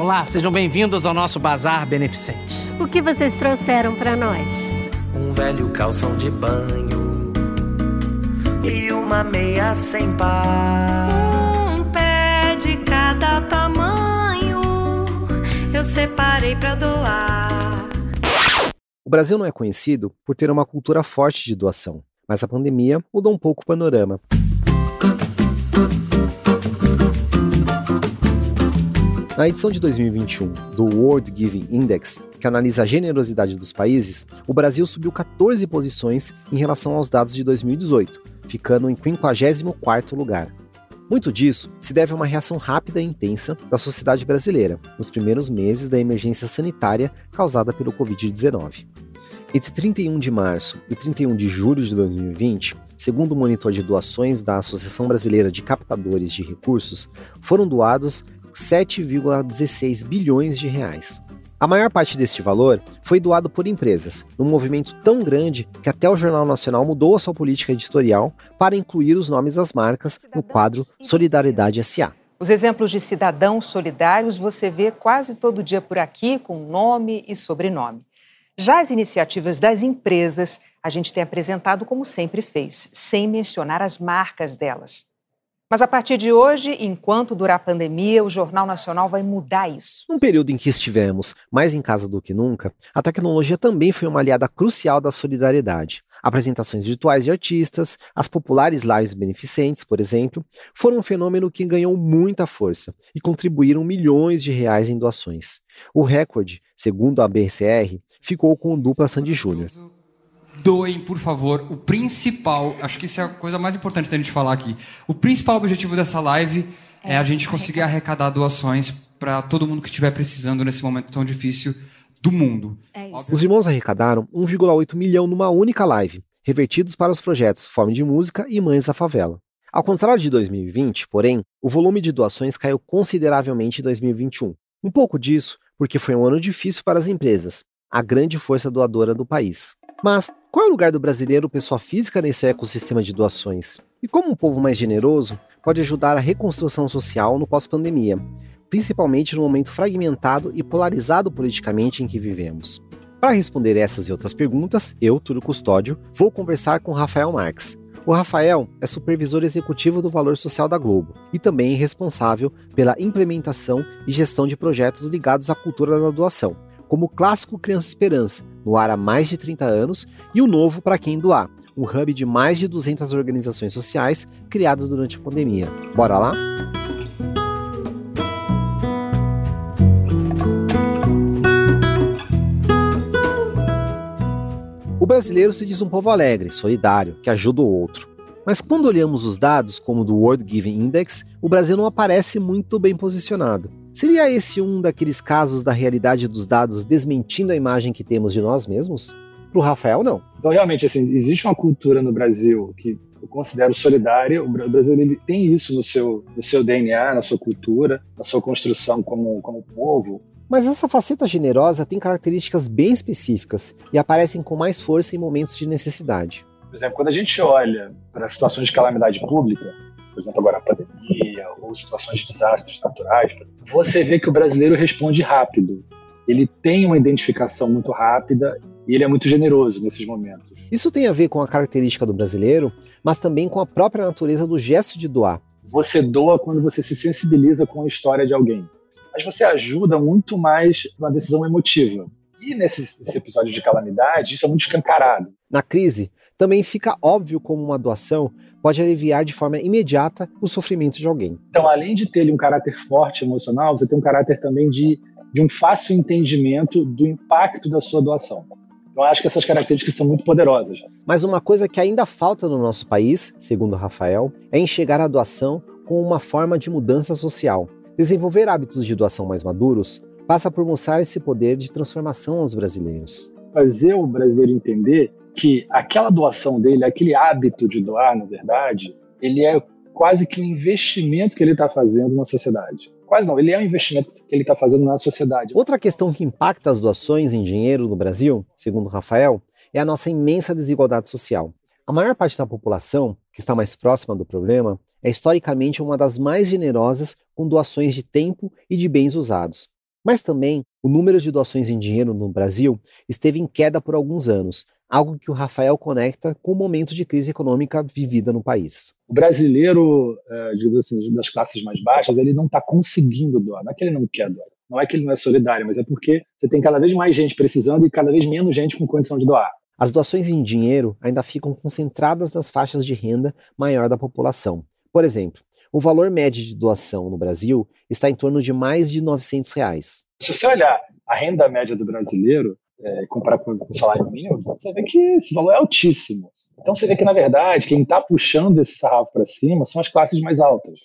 Olá, sejam bem-vindos ao nosso bazar beneficente. O que vocês trouxeram para nós? Um velho calção de banho e uma meia sem par. Um pé de cada tamanho eu separei para doar. O Brasil não é conhecido por ter uma cultura forte de doação, mas a pandemia mudou um pouco o panorama. Na edição de 2021 do World Giving Index, que analisa a generosidade dos países, o Brasil subiu 14 posições em relação aos dados de 2018, ficando em 54º lugar. Muito disso se deve a uma reação rápida e intensa da sociedade brasileira nos primeiros meses da emergência sanitária causada pelo Covid-19. Entre 31 de março e 31 de julho de 2020, segundo o monitor de doações da Associação Brasileira de Captadores de Recursos, foram doados 7,16 bilhões de reais. A maior parte deste valor foi doado por empresas, num movimento tão grande que até o Jornal Nacional mudou a sua política editorial para incluir os nomes das marcas no quadro Solidariedade SA. Os exemplos de cidadãos solidários você vê quase todo dia por aqui, com nome e sobrenome. Já as iniciativas das empresas, a gente tem apresentado como sempre fez, sem mencionar as marcas delas. Mas a partir de hoje, enquanto durar a pandemia, o Jornal Nacional vai mudar isso. Num período em que estivemos mais em casa do que nunca, a tecnologia também foi uma aliada crucial da solidariedade. Apresentações virtuais de artistas, as populares lives beneficentes, por exemplo, foram um fenômeno que ganhou muita força e contribuíram milhões de reais em doações. O recorde, segundo a BCR, ficou com o dupla Sandy Júnior doem, por favor, o principal, acho que isso é a coisa mais importante da gente falar aqui. O principal objetivo dessa live é, é a gente conseguir arrecadar doações para todo mundo que estiver precisando nesse momento tão difícil do mundo. É os irmãos arrecadaram 1,8 milhão numa única live, revertidos para os projetos Fome de Música e Mães da Favela. Ao contrário de 2020, porém, o volume de doações caiu consideravelmente em 2021. Um pouco disso porque foi um ano difícil para as empresas, a grande força doadora do país. Mas qual é o lugar do brasileiro pessoa física nesse ecossistema de doações? E como um povo mais generoso pode ajudar a reconstrução social no pós-pandemia, principalmente no momento fragmentado e polarizado politicamente em que vivemos? Para responder essas e outras perguntas, eu, Túlio Custódio, vou conversar com Rafael Marques. O Rafael é supervisor executivo do Valor Social da Globo e também responsável pela implementação e gestão de projetos ligados à cultura da doação, como o clássico Criança Esperança, no ar há mais de 30 anos, e o novo Para Quem Doar, um hub de mais de 200 organizações sociais criados durante a pandemia. Bora lá? O brasileiro se diz um povo alegre, solidário, que ajuda o outro. Mas quando olhamos os dados, como do World Giving Index, o Brasil não aparece muito bem posicionado. Seria esse um daqueles casos da realidade dos dados desmentindo a imagem que temos de nós mesmos? Para o Rafael, não. Então, realmente, assim, existe uma cultura no Brasil que eu considero solidária. O Brasil ele tem isso no seu, no seu DNA, na sua cultura, na sua construção como, como povo. Mas essa faceta generosa tem características bem específicas e aparecem com mais força em momentos de necessidade. Por exemplo, quando a gente olha para situações de calamidade pública, por exemplo, agora a pandemia ou situações de desastres naturais, você vê que o brasileiro responde rápido. Ele tem uma identificação muito rápida e ele é muito generoso nesses momentos. Isso tem a ver com a característica do brasileiro, mas também com a própria natureza do gesto de doar. Você doa quando você se sensibiliza com a história de alguém. Mas você ajuda muito mais numa decisão emotiva. E nesse, nesse episódio de calamidade, isso é muito escancarado. Na crise, também fica óbvio como uma doação pode aliviar de forma imediata o sofrimento de alguém. Então, além de ter um caráter forte emocional, você tem um caráter também de, de um fácil entendimento do impacto da sua doação. Então, acho que essas características são muito poderosas. Mas uma coisa que ainda falta no nosso país, segundo Rafael, é enxergar a doação como uma forma de mudança social. Desenvolver hábitos de doação mais maduros passa por mostrar esse poder de transformação aos brasileiros. Fazer o brasileiro entender que aquela doação dele, aquele hábito de doar, na verdade, ele é quase que um investimento que ele está fazendo na sociedade. Quase não, ele é um investimento que ele está fazendo na sociedade. Outra questão que impacta as doações em dinheiro no Brasil, segundo Rafael, é a nossa imensa desigualdade social. A maior parte da população, que está mais próxima do problema, é historicamente uma das mais generosas com doações de tempo e de bens usados. Mas também o número de doações em dinheiro no Brasil esteve em queda por alguns anos, algo que o Rafael conecta com o momento de crise econômica vivida no país. O brasileiro, é, assim, das classes mais baixas, ele não está conseguindo doar. Não é que ele não quer doar, não é que ele não é solidário, mas é porque você tem cada vez mais gente precisando e cada vez menos gente com condição de doar. As doações em dinheiro ainda ficam concentradas nas faixas de renda maior da população. Por exemplo, o valor médio de doação no Brasil está em torno de mais de 900 reais. Se você olhar a renda média do brasileiro, é, comparar com o salário mínimo, você vê que esse valor é altíssimo. Então você vê que, na verdade, quem está puxando esse sarrafo para cima são as classes mais altas.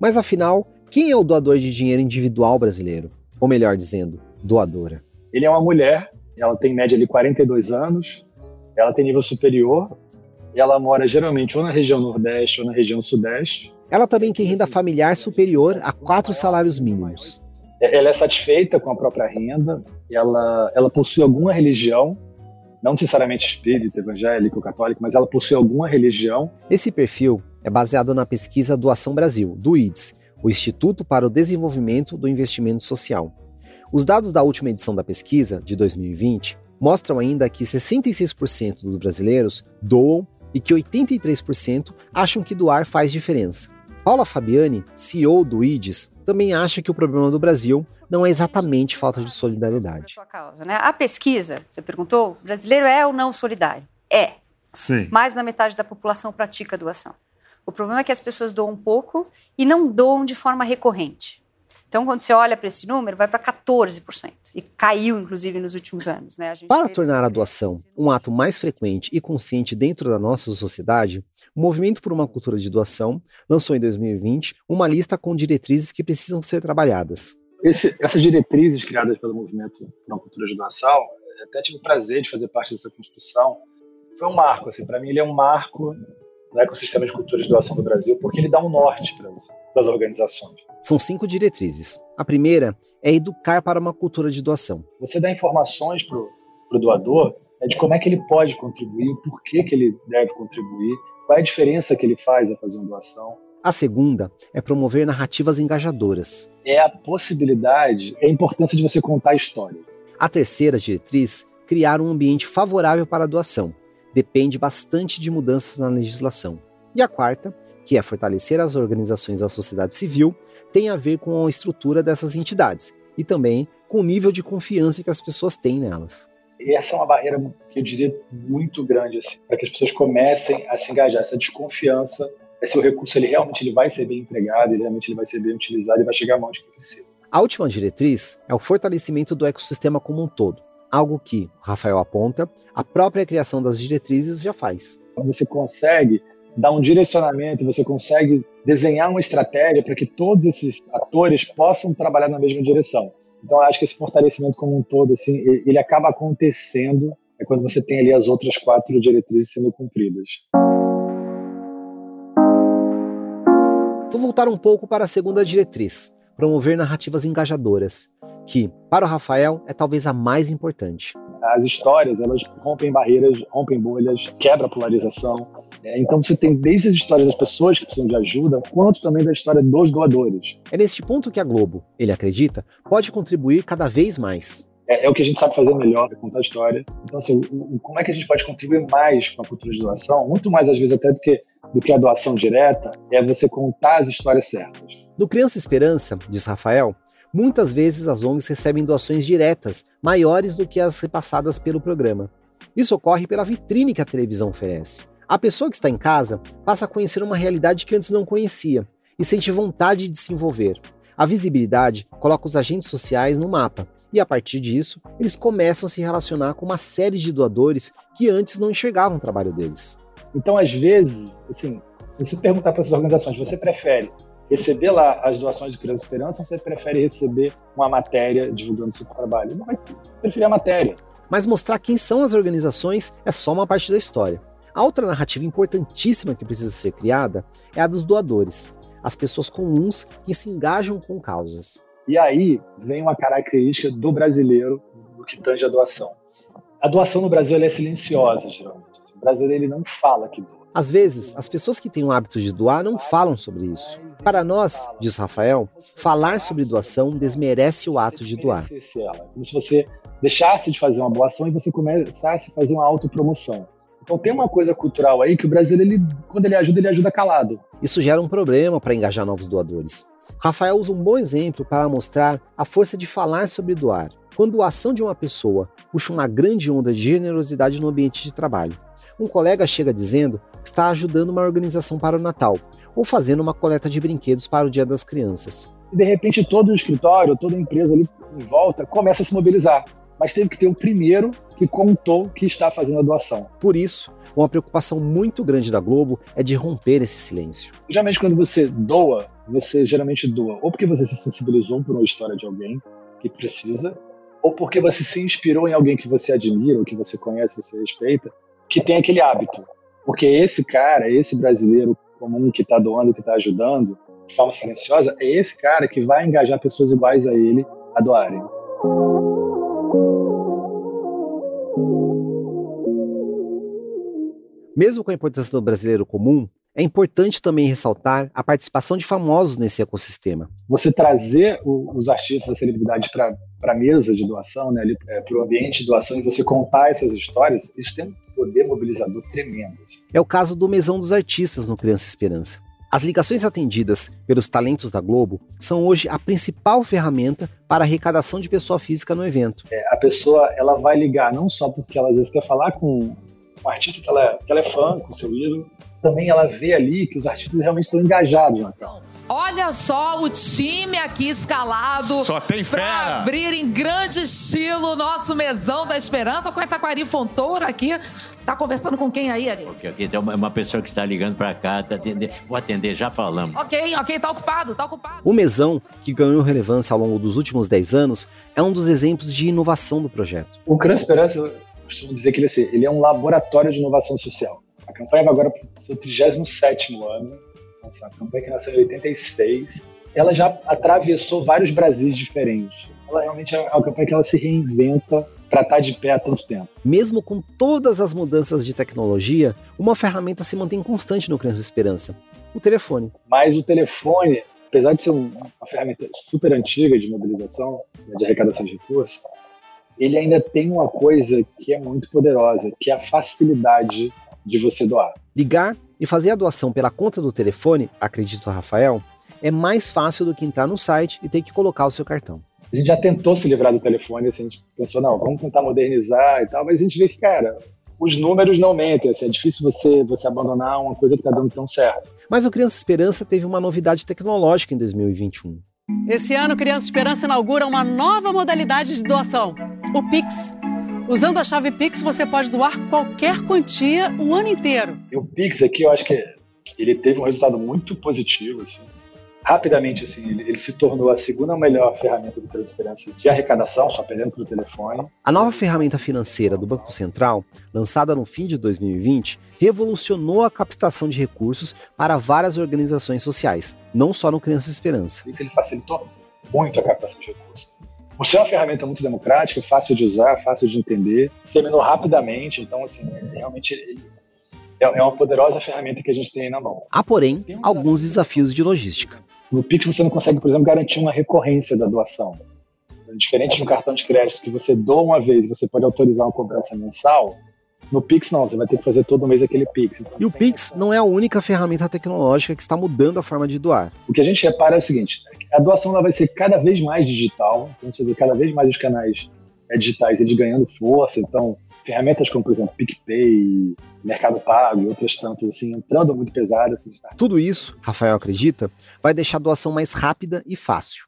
Mas afinal, quem é o doador de dinheiro individual brasileiro? Ou melhor dizendo, doadora? Ele é uma mulher, ela tem média de 42 anos, ela tem nível superior, ela mora geralmente ou na região Nordeste ou na região Sudeste. Ela também tem renda familiar superior a quatro salários mínimos. Ela é satisfeita com a própria renda, ela, ela possui alguma religião, não necessariamente espírita, evangélico, católico, mas ela possui alguma religião. Esse perfil é baseado na pesquisa Doação Brasil, do IDES, o Instituto para o Desenvolvimento do Investimento Social. Os dados da última edição da pesquisa, de 2020, mostram ainda que 66% dos brasileiros doam e que 83% acham que doar faz diferença. Paula Fabiani, CEO do IDES, também acha que o problema do Brasil não é exatamente falta de solidariedade. Causa, né? A pesquisa, você perguntou, o brasileiro é ou não solidário? É. Sim. Mais da metade da população pratica doação. O problema é que as pessoas doam pouco e não doam de forma recorrente. Então, quando você olha para esse número, vai para 14%. E caiu, inclusive, nos últimos anos. Né? para tornar a doação um ato mais frequente e consciente dentro da nossa sociedade, o Movimento por uma Cultura de Doação lançou em 2020 uma lista com diretrizes que precisam ser trabalhadas. Esse, essas diretrizes criadas pelo Movimento por uma Cultura de Doação, até tive o prazer de fazer parte dessa construção. Foi um marco, assim, para mim ele é um marco no ecossistema de cultura de doação do Brasil, porque ele dá um norte para as organizações. São cinco diretrizes. A primeira é educar para uma cultura de doação. Você dá informações para o doador né, de como é que ele pode contribuir, por que, que ele deve contribuir, qual é a diferença que ele faz a fazer uma doação. A segunda é promover narrativas engajadoras. É a possibilidade, é a importância de você contar a história. A terceira diretriz, criar um ambiente favorável para a doação. Depende bastante de mudanças na legislação. E a quarta, que é fortalecer as organizações da sociedade civil tem a ver com a estrutura dessas entidades e também com o nível de confiança que as pessoas têm nelas. E essa é uma barreira que eu diria muito grande assim, para que as pessoas comecem a se engajar. Essa desconfiança, se o recurso ele realmente ele vai ser bem empregado, ele realmente ele vai ser bem utilizado e vai chegar à mão de quem precisa. A última diretriz é o fortalecimento do ecossistema como um todo, algo que, Rafael aponta, a própria criação das diretrizes já faz. Você consegue dar um direcionamento, você consegue desenhar uma estratégia para que todos esses atores possam trabalhar na mesma direção. Então, eu acho que esse fortalecimento como um todo, assim, ele acaba acontecendo é quando você tem ali as outras quatro diretrizes sendo cumpridas. Vou voltar um pouco para a segunda diretriz, promover narrativas engajadoras, que, para o Rafael, é talvez a mais importante. As histórias, elas rompem barreiras, rompem bolhas, quebra a polarização. É, então você tem desde as histórias das pessoas que precisam de ajuda, quanto também da história dos doadores. É neste ponto que a Globo, ele acredita, pode contribuir cada vez mais. É, é o que a gente sabe fazer melhor, é contar a história. Então, assim, como é que a gente pode contribuir mais com a cultura de doação? Muito mais, às vezes, até do que, do que a doação direta, é você contar as histórias certas. No Criança Esperança, diz Rafael, Muitas vezes as ONGs recebem doações diretas, maiores do que as repassadas pelo programa. Isso ocorre pela vitrine que a televisão oferece. A pessoa que está em casa passa a conhecer uma realidade que antes não conhecia e sente vontade de se envolver. A visibilidade coloca os agentes sociais no mapa e, a partir disso, eles começam a se relacionar com uma série de doadores que antes não enxergavam o trabalho deles. Então, às vezes, assim, se você perguntar para essas organizações, você prefere receber lá as doações de Criança Esperança ou você prefere receber uma matéria divulgando seu trabalho? Não vai preferir a matéria. Mas mostrar quem são as organizações é só uma parte da história. A outra narrativa importantíssima que precisa ser criada é a dos doadores, as pessoas comuns que se engajam com causas. E aí vem uma característica do brasileiro no que tange a doação. A doação no Brasil é silenciosa, geralmente. O brasileiro ele não fala que doa. Às vezes, as pessoas que têm o hábito de doar não falam sobre isso. Para nós, diz Rafael, falar sobre doação desmerece o ato de doar. Como se você deixasse de fazer uma boa ação e você começasse a fazer uma autopromoção. Então tem uma coisa cultural aí que o brasileiro, ele, quando ele ajuda, ele ajuda calado. Isso gera um problema para engajar novos doadores. Rafael usa um bom exemplo para mostrar a força de falar sobre doar. Quando a ação de uma pessoa puxa uma grande onda de generosidade no ambiente de trabalho. Um colega chega dizendo que está ajudando uma organização para o Natal ou fazendo uma coleta de brinquedos para o Dia das Crianças. E de repente todo o escritório, toda a empresa ali em volta começa a se mobilizar. Mas teve que ter o primeiro que contou que está fazendo a doação. Por isso, uma preocupação muito grande da Globo é de romper esse silêncio. Geralmente, quando você doa, você geralmente doa ou porque você se sensibilizou por uma história de alguém que precisa, ou porque você se inspirou em alguém que você admira, ou que você conhece, você respeita, que tem aquele hábito. Porque esse cara, esse brasileiro comum que está doando, que está ajudando, de forma silenciosa, é esse cara que vai engajar pessoas iguais a ele a doarem. Mesmo com a importância do brasileiro comum, é importante também ressaltar a participação de famosos nesse ecossistema. Você trazer o, os artistas, a celebridade para a mesa de doação, né, é, para o ambiente de doação, e você contar essas histórias, isso tem um poder mobilizador tremendo. Assim. É o caso do Mesão dos Artistas no Criança Esperança. As ligações atendidas pelos talentos da Globo são hoje a principal ferramenta para arrecadação de pessoa física no evento. É, a pessoa ela vai ligar não só porque ela às vezes quer falar com um artista que ela, que ela é fã, com seu ídolo, também ela vê ali que os artistas realmente estão engajados na causa. Olha só o time aqui escalado. Só tem fera. Pra abrir em grande estilo o nosso mesão da esperança com essa Quari Fontoura aqui. Tá conversando com quem aí, Ari? Porque aqui tem uma pessoa que está ligando para cá, tá atender. Vou atender, já falamos. Ok, ok, tá ocupado, tá ocupado. O mesão, que ganhou relevância ao longo dos últimos 10 anos, é um dos exemplos de inovação do projeto. O Cran Esperança, costumo dizer que ele é, assim, ele é um laboratório de inovação social. A campanha vai agora para o seu 37 ano. Nossa, a campanha que nasceu em 86. Ela já atravessou vários Brasis diferentes. Ela realmente é uma campanha que ela se reinventa para estar tá de pé há tanto tempo. Mesmo com todas as mudanças de tecnologia, uma ferramenta se mantém constante no Criança Esperança: o telefone. Mas o telefone, apesar de ser uma ferramenta super antiga de mobilização, né, de arrecadação de recursos, ele ainda tem uma coisa que é muito poderosa, que é a facilidade de você doar. Ligar e fazer a doação pela conta do telefone, acredito Rafael, é mais fácil do que entrar no site e ter que colocar o seu cartão. A gente já tentou se livrar do telefone, assim, a gente pensou, não, vamos tentar modernizar e tal, mas a gente vê que, cara, os números não mentem, assim, é difícil você, você abandonar uma coisa que está dando tão certo. Mas o Criança Esperança teve uma novidade tecnológica em 2021. Esse ano, Criança Esperança inaugura uma nova modalidade de doação, o Pix. Usando a chave Pix, você pode doar qualquer quantia o ano inteiro. E o Pix aqui, eu acho que ele teve um resultado muito positivo, assim. Rapidamente, assim, ele, ele se tornou a segunda melhor ferramenta do Transferência de arrecadação, só perdendo pelo telefone. A nova ferramenta financeira do Banco Central, lançada no fim de 2020, revolucionou a captação de recursos para várias organizações sociais, não só no Criança Esperança. Ele facilitou muito a captação de recursos. Por ser uma ferramenta muito democrática, fácil de usar, fácil de entender, terminou rapidamente, então, assim, realmente é, é uma poderosa ferramenta que a gente tem aí na mão. Há, porém, alguns desafios de logística. No Pix você não consegue, por exemplo, garantir uma recorrência da doação. Diferente no cartão de crédito, que você doa uma vez e você pode autorizar uma cobrança mensal, no Pix não, você vai ter que fazer todo mês aquele Pix. Então, e o Pix não é a única ferramenta tecnológica que está mudando a forma de doar. O que a gente repara é o seguinte, a doação ela vai ser cada vez mais digital, então você vê cada vez mais os canais é, digitais eles ganhando força, então ferramentas como, por exemplo, PicPay, Mercado Pago e outras tantas, assim, entrando muito pesadas. Assim, tá? Tudo isso, Rafael acredita, vai deixar a doação mais rápida e fácil.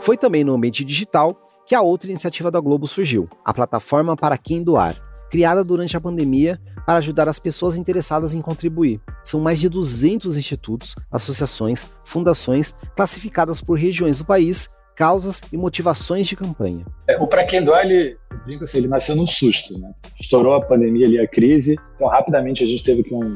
Foi também no ambiente digital que a outra iniciativa da Globo surgiu, a plataforma Para Quem Doar. Criada durante a pandemia para ajudar as pessoas interessadas em contribuir. São mais de 200 institutos, associações, fundações classificadas por regiões do país causas e motivações de campanha. É, o Pra Quem Dói, ele, brinco assim, ele nasceu num susto, né? Estourou a pandemia ali, a crise, então rapidamente a gente teve que um,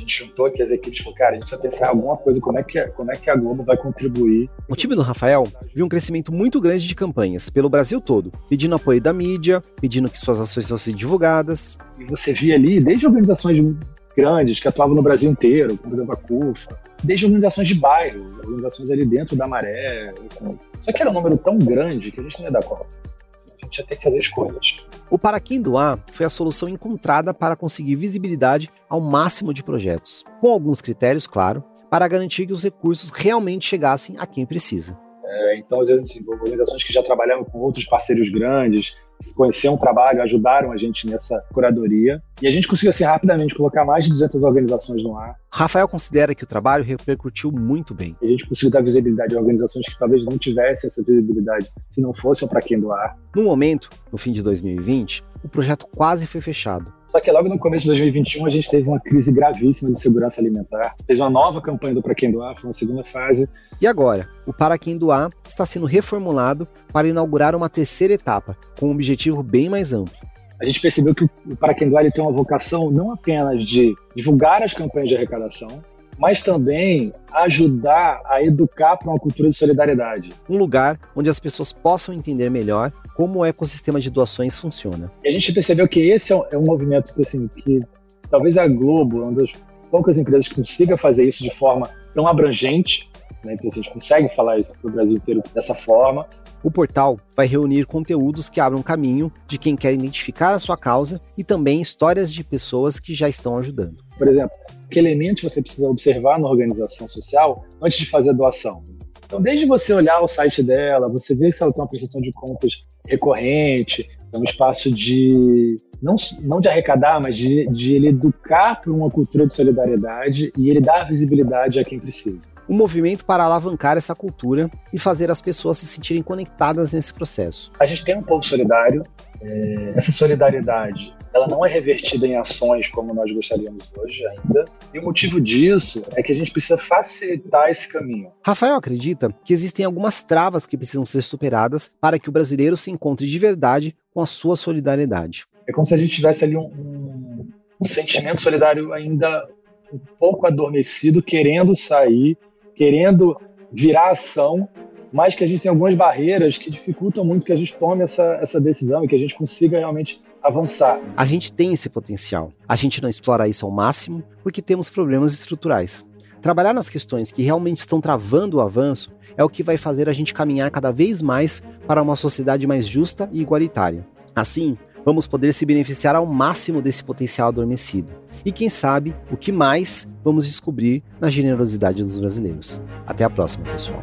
a gente juntou aqui as equipes e falou, cara, a gente precisa pensar em alguma coisa, como é, que, como é que a Globo vai contribuir. O time do Rafael viu um crescimento muito grande de campanhas pelo Brasil todo, pedindo apoio da mídia, pedindo que suas ações fossem divulgadas. E você via ali, desde organizações grandes que atuavam no Brasil inteiro, como por exemplo a CUFA, desde organizações de bairros, organizações ali dentro da maré. Só que era um número tão grande que a gente não ia dar conta. A gente ia ter que fazer escolhas. O Para Quem Doar foi a solução encontrada para conseguir visibilidade ao máximo de projetos, com alguns critérios, claro, para garantir que os recursos realmente chegassem a quem precisa. É, então, às vezes, assim, organizações que já trabalhavam com outros parceiros grandes, conheciam o trabalho, ajudaram a gente nessa curadoria. E a gente conseguiu, assim, rapidamente colocar mais de 200 organizações no ar. Rafael considera que o trabalho repercutiu muito bem. A gente conseguiu dar visibilidade a organizações que talvez não tivessem essa visibilidade se não fossem para quem doar. No momento, no fim de 2020, o projeto quase foi fechado. Só que logo no começo de 2021 a gente teve uma crise gravíssima de segurança alimentar. Fez uma nova campanha do Para Quem Doar, foi uma segunda fase. E agora, o Para Quem Doar está sendo reformulado para inaugurar uma terceira etapa, com um objetivo bem mais amplo. A gente percebeu que o Para Quem Doar tem uma vocação não apenas de divulgar as campanhas de arrecadação, mas também ajudar a educar para uma cultura de solidariedade. Um lugar onde as pessoas possam entender melhor como o ecossistema de doações funciona. E a gente percebeu que esse é um, é um movimento que, assim, que talvez a Globo, uma das poucas empresas que consiga fazer isso de forma tão abrangente, né? então assim, a gente consegue falar isso para o Brasil inteiro dessa forma. O portal vai reunir conteúdos que abram caminho de quem quer identificar a sua causa e também histórias de pessoas que já estão ajudando. Por exemplo, que elementos você precisa observar na organização social antes de fazer a doação? Então, desde você olhar o site dela, você ver se ela tem uma prestação de contas recorrente, é um espaço de não, não de arrecadar, mas de, de ele educar para uma cultura de solidariedade e ele dar visibilidade a quem precisa. Um movimento para alavancar essa cultura e fazer as pessoas se sentirem conectadas nesse processo. A gente tem um povo solidário, é, essa solidariedade ela não é revertida em ações como nós gostaríamos hoje ainda. E o motivo disso é que a gente precisa facilitar esse caminho. Rafael acredita que existem algumas travas que precisam ser superadas para que o brasileiro se encontre de verdade com a sua solidariedade. É como se a gente tivesse ali um, um, um sentimento solidário ainda um pouco adormecido, querendo sair, querendo virar ação, mas que a gente tem algumas barreiras que dificultam muito que a gente tome essa, essa decisão e que a gente consiga realmente avançar. A gente tem esse potencial. A gente não explora isso ao máximo porque temos problemas estruturais. Trabalhar nas questões que realmente estão travando o avanço é o que vai fazer a gente caminhar cada vez mais para uma sociedade mais justa e igualitária. Assim, vamos poder se beneficiar ao máximo desse potencial adormecido. E quem sabe, o que mais vamos descobrir na generosidade dos brasileiros. Até a próxima, pessoal.